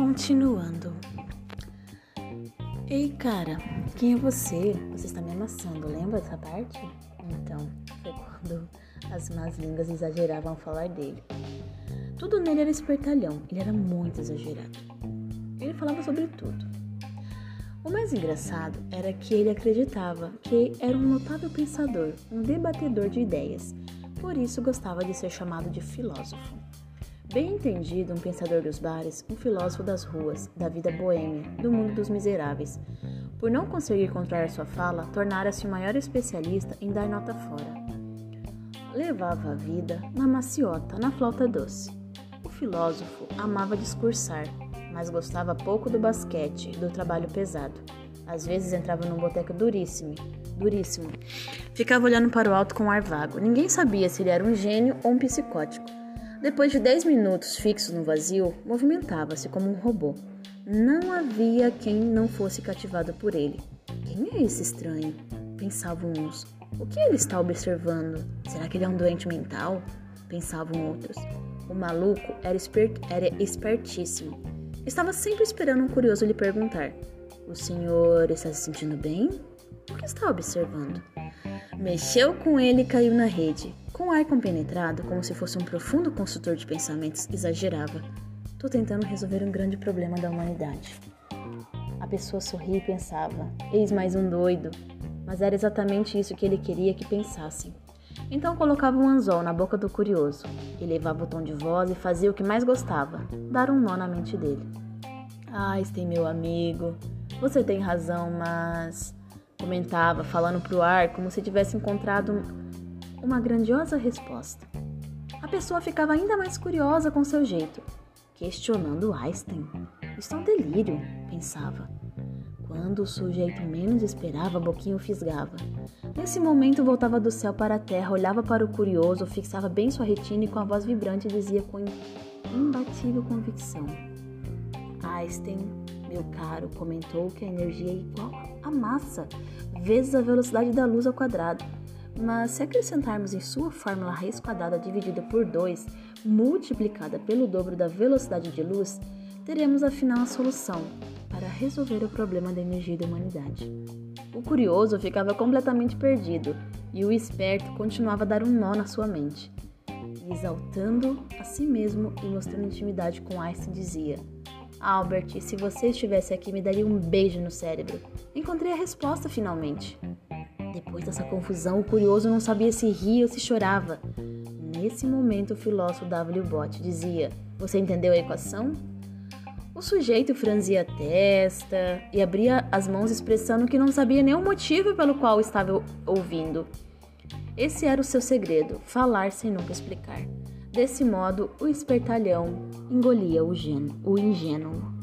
Continuando. Ei, cara, quem é você? Você está me amassando, lembra dessa parte? Então, foi quando as más línguas exageravam falar dele. Tudo nele era espertalhão, ele era muito exagerado. Ele falava sobre tudo. O mais engraçado era que ele acreditava que era um notável pensador, um debatedor de ideias, por isso gostava de ser chamado de filósofo. Bem entendido, um pensador dos bares, um filósofo das ruas, da vida boêmia, do mundo dos miseráveis. Por não conseguir controlar sua fala, tornara-se o maior especialista em dar nota fora. Levava a vida na maciota, na flauta doce. O filósofo amava discursar, mas gostava pouco do basquete, do trabalho pesado. Às vezes entrava num boteco duríssimo, duríssimo. Ficava olhando para o alto com um ar vago. Ninguém sabia se ele era um gênio ou um psicótico. Depois de dez minutos fixo no vazio, movimentava-se como um robô. Não havia quem não fosse cativado por ele. Quem é esse estranho? Pensavam uns. O que ele está observando? Será que ele é um doente mental? Pensavam outros. O maluco era, esper era espertíssimo. Estava sempre esperando um curioso lhe perguntar: O senhor está se sentindo bem? O que está observando? Mexeu com ele e caiu na rede. Com ar compenetrado, como se fosse um profundo consultor de pensamentos, exagerava. Tô tentando resolver um grande problema da humanidade. A pessoa sorria e pensava: Eis mais um doido. Mas era exatamente isso que ele queria que pensassem. Então colocava um anzol na boca do curioso, elevava o tom de voz e fazia o que mais gostava: dar um nó na mente dele. Ah, Einstein, meu amigo, você tem razão, mas. comentava, falando pro ar como se tivesse encontrado uma grandiosa resposta. A pessoa ficava ainda mais curiosa com seu jeito, questionando Einstein. Isso é um delírio, pensava. Quando o sujeito menos esperava, a boquinha fisgava. Nesse momento, voltava do céu para a terra, olhava para o curioso, fixava bem sua retina e com a voz vibrante dizia com imbatível convicção: Einstein, meu caro, comentou que a energia é igual à massa, vezes a velocidade da luz ao quadrado. Mas se acrescentarmos em sua fórmula raiz quadrada dividida por 2, multiplicada pelo dobro da velocidade de luz, teremos afinal a solução para resolver o problema da energia da humanidade. O curioso ficava completamente perdido e o esperto continuava a dar um nó na sua mente. Exaltando a si mesmo e mostrando intimidade com Einstein, dizia: Albert, se você estivesse aqui, me daria um beijo no cérebro. Encontrei a resposta finalmente. Depois dessa confusão, o curioso não sabia se ria ou se chorava. Nesse momento, o filósofo o bote. Dizia: Você entendeu a equação? O sujeito franzia a testa e abria as mãos, expressando que não sabia nenhum motivo pelo qual estava ouvindo. Esse era o seu segredo: falar sem nunca explicar. Desse modo, o espertalhão engolia o, gênio, o ingênuo.